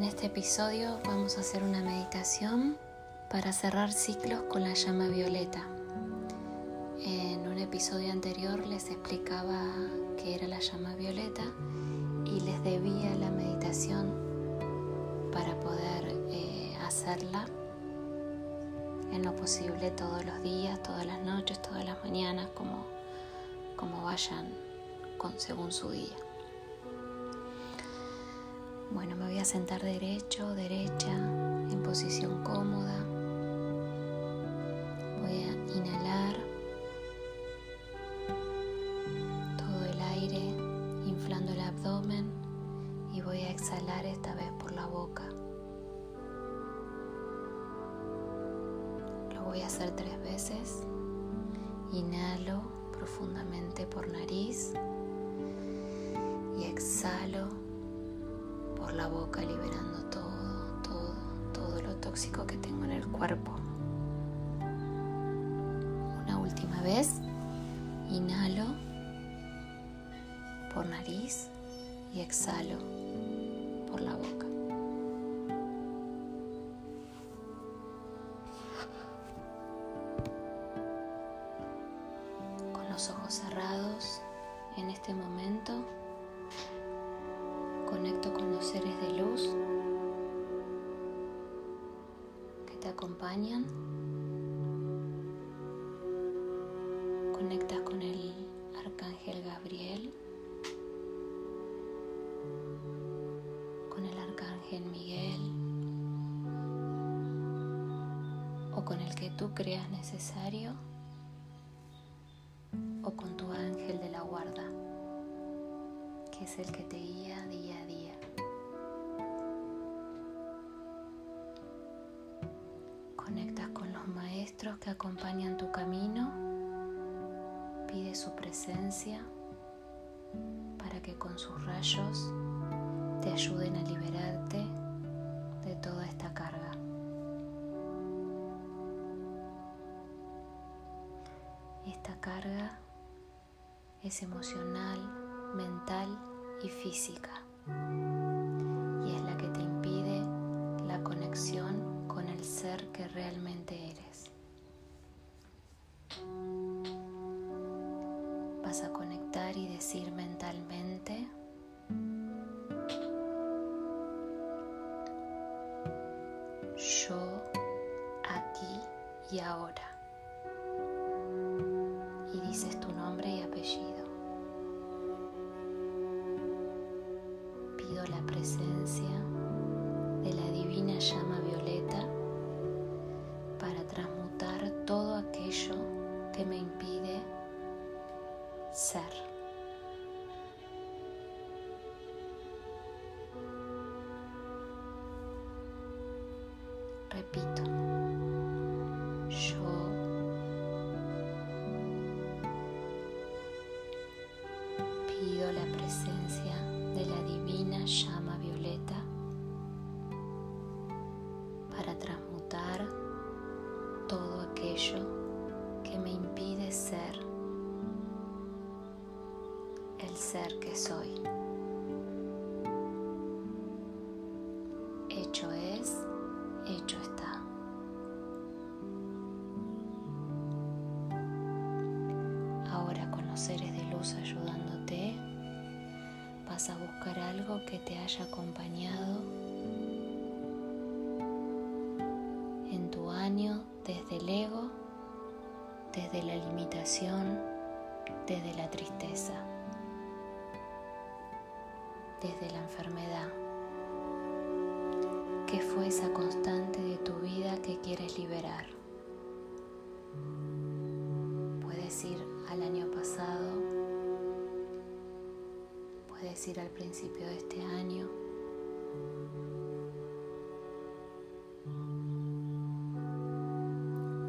En este episodio vamos a hacer una meditación para cerrar ciclos con la llama violeta. En un episodio anterior les explicaba qué era la llama violeta y les debía la meditación para poder eh, hacerla en lo posible todos los días, todas las noches, todas las mañanas, como, como vayan con, según su día. Bueno, me voy a sentar derecho, derecha, en posición cómoda. Una vez, inhalo por nariz y exhalo por la boca. Arcángel Miguel o con el que tú creas necesario o con tu ángel de la guarda, que es el que te guía día a día. que acompañan tu camino, pide su presencia para que con sus rayos te ayuden a liberarte de toda esta carga. Esta carga es emocional, mental y física y es la que te impide la conexión con el ser que realmente eres. La presencia aquello que me impide ser ser que soy. Desde la enfermedad. ¿Qué fue esa constante de tu vida que quieres liberar? Puedes ir al año pasado, puedes ir al principio de este año.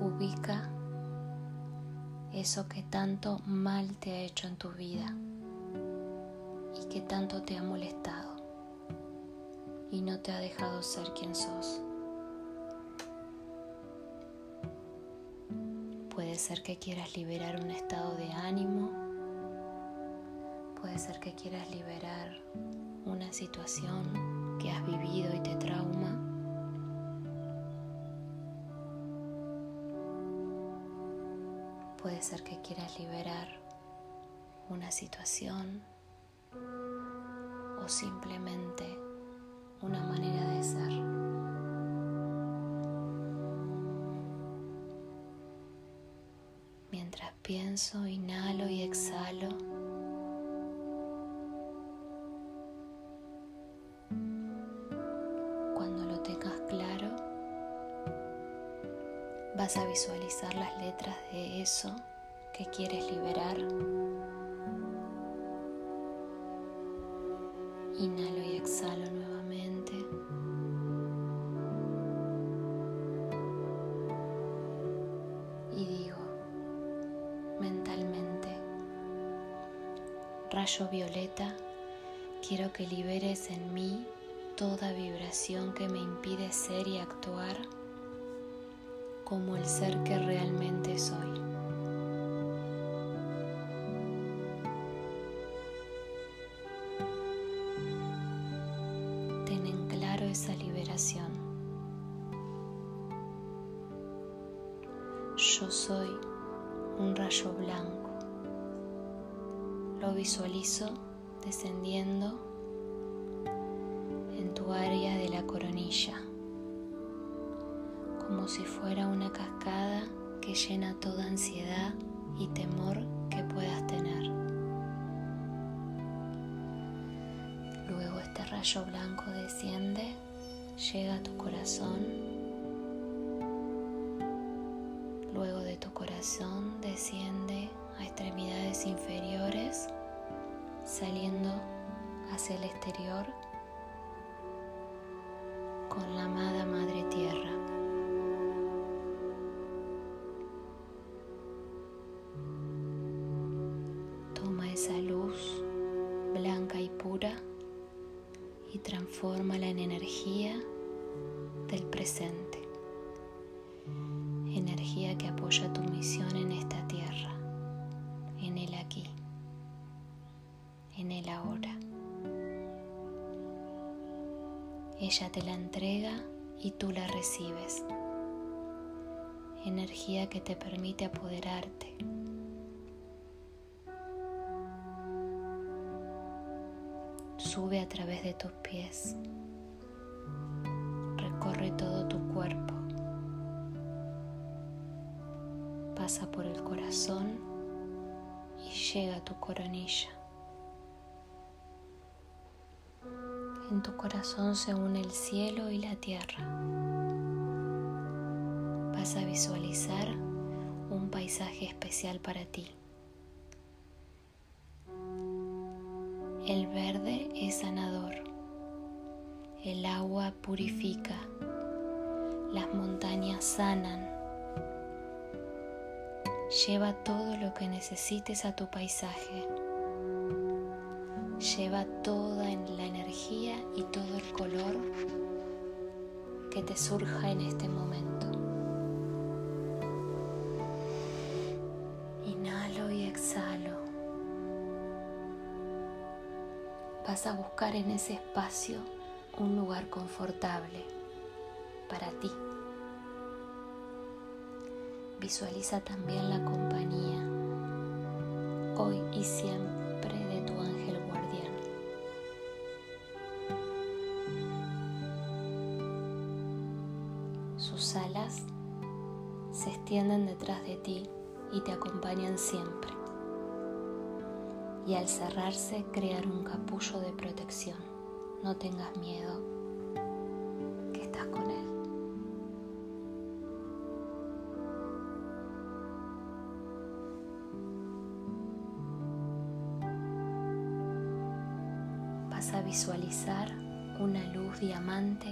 Ubica eso que tanto mal te ha hecho en tu vida que tanto te ha molestado y no te ha dejado ser quien sos. Puede ser que quieras liberar un estado de ánimo, puede ser que quieras liberar una situación que has vivido y te trauma. Puede ser que quieras liberar una situación simplemente una manera de ser. Mientras pienso, inhalo y exhalo. Cuando lo tengas claro, vas a visualizar las letras de eso que quieres liberar. Inhalo y exhalo nuevamente. Y digo mentalmente, rayo violeta, quiero que liberes en mí toda vibración que me impide ser y actuar como el ser que realmente Yo soy un rayo blanco. Lo visualizo descendiendo en tu área de la coronilla, como si fuera una cascada que llena toda ansiedad y temor que puedas tener. Luego este rayo blanco desciende llega a tu corazón. Corazón desciende a extremidades inferiores, saliendo hacia el exterior con la amada Madre Tierra. Misión en esta tierra, en el aquí, en el ahora. Ella te la entrega y tú la recibes, energía que te permite apoderarte. Sube a través de tus pies, recorre todo tu cuerpo, pasa por el corazón y llega a tu coronilla. En tu corazón se une el cielo y la tierra. Vas a visualizar un paisaje especial para ti. El verde es sanador. El agua purifica. Las montañas sanan. Lleva todo lo que necesites a tu paisaje. Lleva toda la energía y todo el color que te surja en este momento. Inhalo y exhalo. vas a buscar en ese espacio un lugar confortable para ti. Visualiza también la compañía hoy y siempre de tu ángel guardián. Sus alas se extienden detrás de ti y te acompañan siempre y al cerrarse crear un capullo de protección. No tengas miedo, visualizar una luz diamante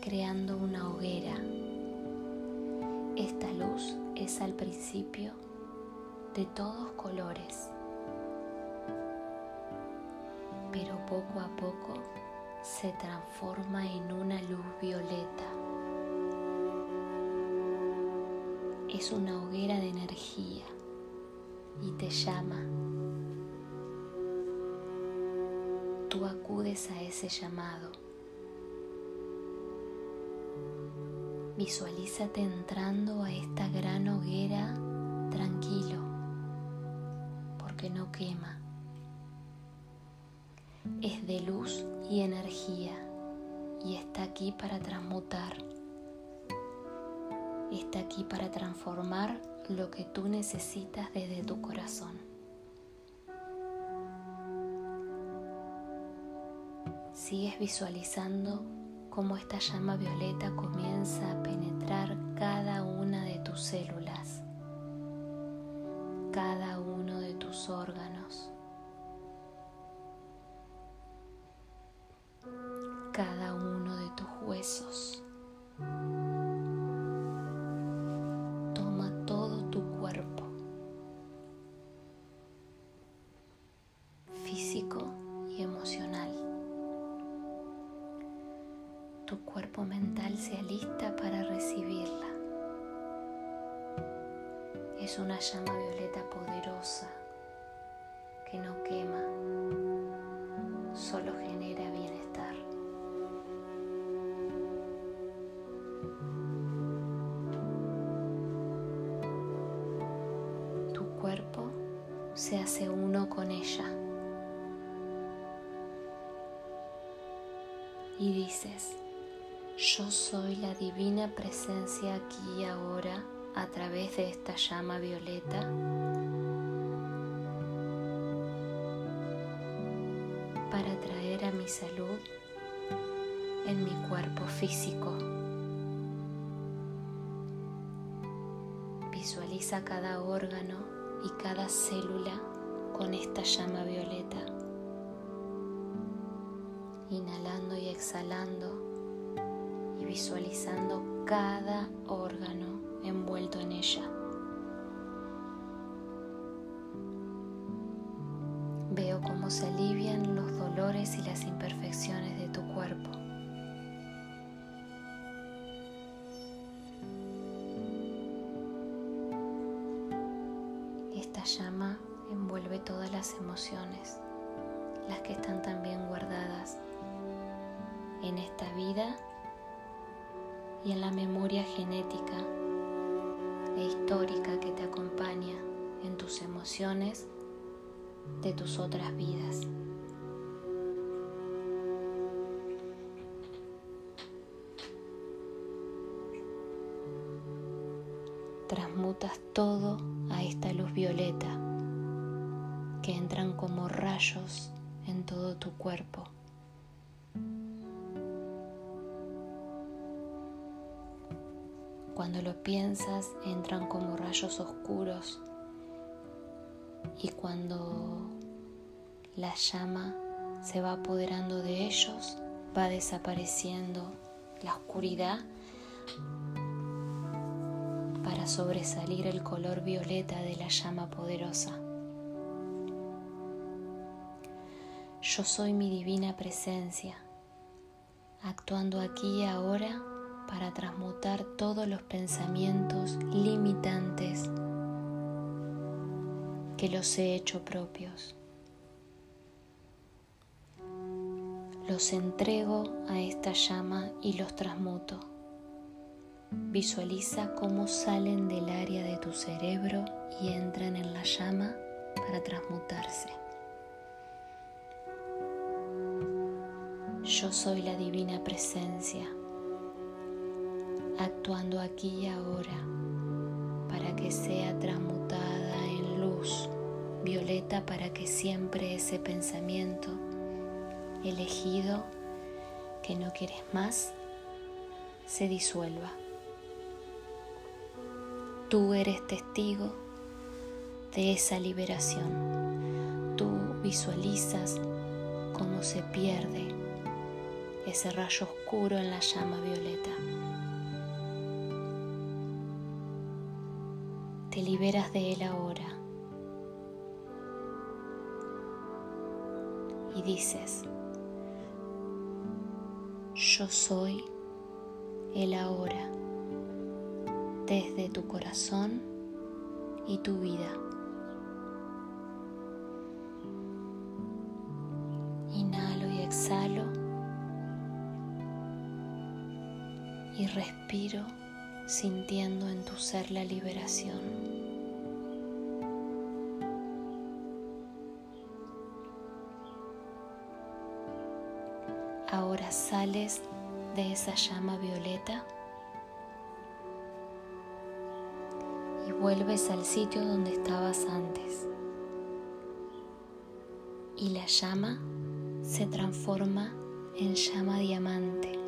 creando una hoguera. Esta luz es al principio de todos colores, pero poco a poco se transforma en una luz violeta. Es una hoguera de energía y te llama. Tú acudes a ese llamado. Visualízate entrando a esta gran hoguera tranquilo, porque no quema. Es de luz y energía y está aquí para transmutar. Está aquí para transformar lo que tú necesitas desde tu corazón. Sigues visualizando cómo esta llama violeta comienza a penetrar cada una de tus células, cada uno de tus órganos, cada uno de tus huesos. Es una llama violeta poderosa que no quema, solo genera bienestar. Tu cuerpo se hace uno con ella. Y dices, yo soy la divina presencia aquí y ahora a través de esta llama violeta. para traer a mi salud en mi cuerpo físico. Visualiza cada órgano y cada célula con esta llama violeta, inhalando y exhalando y visualizando cada órgano envuelto en ella. Veo cómo se alivian los dolores y las imperfecciones de tu cuerpo. Esta llama envuelve todas las emociones, las que están también guardadas en esta vida y en la memoria genética histórica que te acompaña en tus emociones de tus otras vidas. Transmutas todo a esta luz violeta que entran como rayos en todo tu cuerpo. Cuando lo piensas, entran como rayos oscuros y cuando la llama se va apoderando de ellos, va desapareciendo la oscuridad para sobresalir el color violeta de la llama poderosa. Yo soy mi divina presencia, actuando aquí y ahora para transmutar todos los pensamientos limitantes que los he hecho propios. Los entrego a esta llama y los transmuto. Visualiza cómo salen del área de tu cerebro y entran en la llama para transmutarse. Yo soy la divina presencia, actuando aquí y ahora para que sea transmutada en luz violeta para que siempre ese pensamiento elegido que no quieres más se disuelva. Tú eres testigo de esa liberación. Tú visualizas cómo se pierde ese rayo oscuro en la llama violeta. liberas de él ahora. Y dices, yo soy el ahora, desde tu corazón y tu vida. Inhalo y exhalo y respiro sintiendo en tu ser la liberación. Sales de esa llama violeta y vuelves al sitio donde estabas antes. Y la llama se transforma en llama diamante.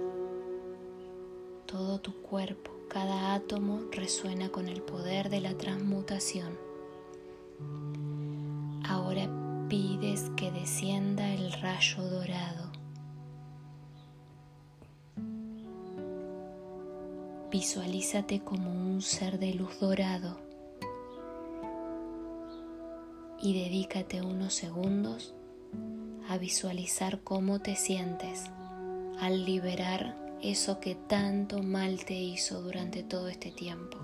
Todo tu cuerpo, cada átomo resuena con el poder de la transmutación. Ahora pides que descienda el rayo dorado. Visualízate como un ser de luz dorado y dedícate unos segundos a visualizar cómo te sientes al liberar eso que tanto mal te hizo durante todo este tiempo.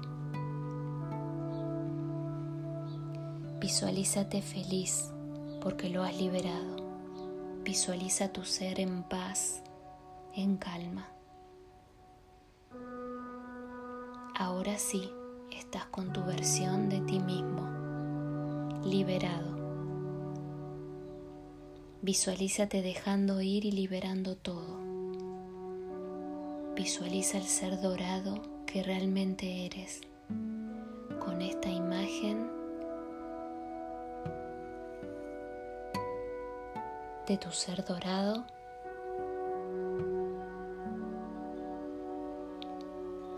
Visualízate feliz porque lo has liberado. Visualiza tu ser en paz, en calma. Ahora sí, estás con tu versión de ti mismo, liberado. Visualízate dejando ir y liberando todo. Visualiza el ser dorado que realmente eres con esta imagen de tu ser dorado.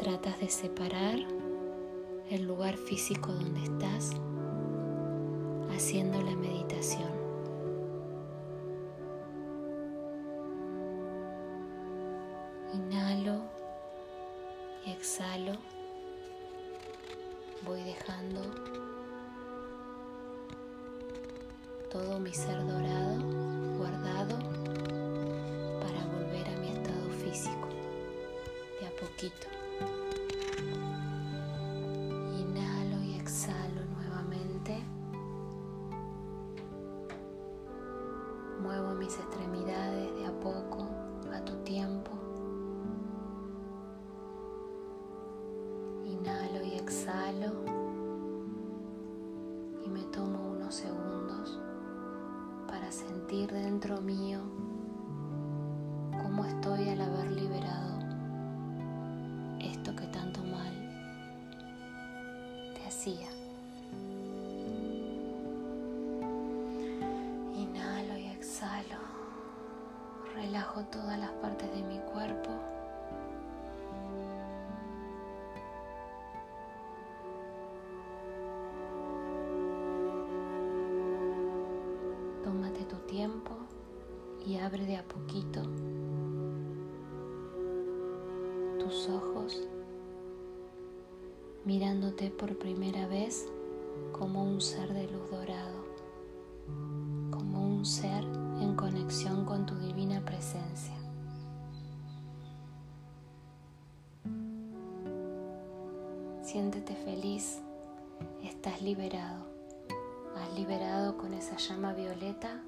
Tratas de separar el lugar físico donde estás haciendo la meditación. Inhalo y exhalo. Voy dejando todo mi ser dorado guardado para volver a mi estado físico de a poquito. Mis extremidades de a poco a tu tiempo. Inhalo y exhalo y me tomo unos segundos para sentir dentro mío cómo estoy al haber liberado esto que tanto mal te hacía. Todas las partes de mi cuerpo. Tómate tu tiempo y abre de a poquito tus ojos mirándote por primera vez como un ser de luz dorado, como un ser conexión con tu divina presencia. Siéntete feliz, estás liberado, has liberado con esa llama violeta,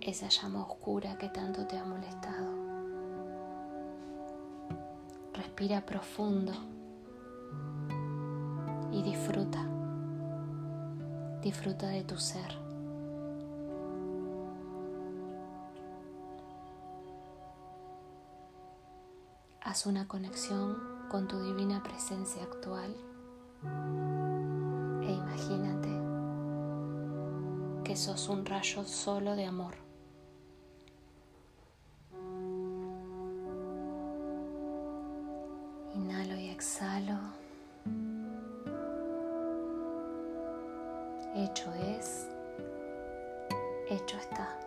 esa llama oscura que tanto te ha molestado. Respira profundo y disfruta, disfruta de tu ser. Una conexión con tu divina presencia actual e imagínate que sos un rayo solo de amor. Inhalo y exhalo. Hecho es, hecho está.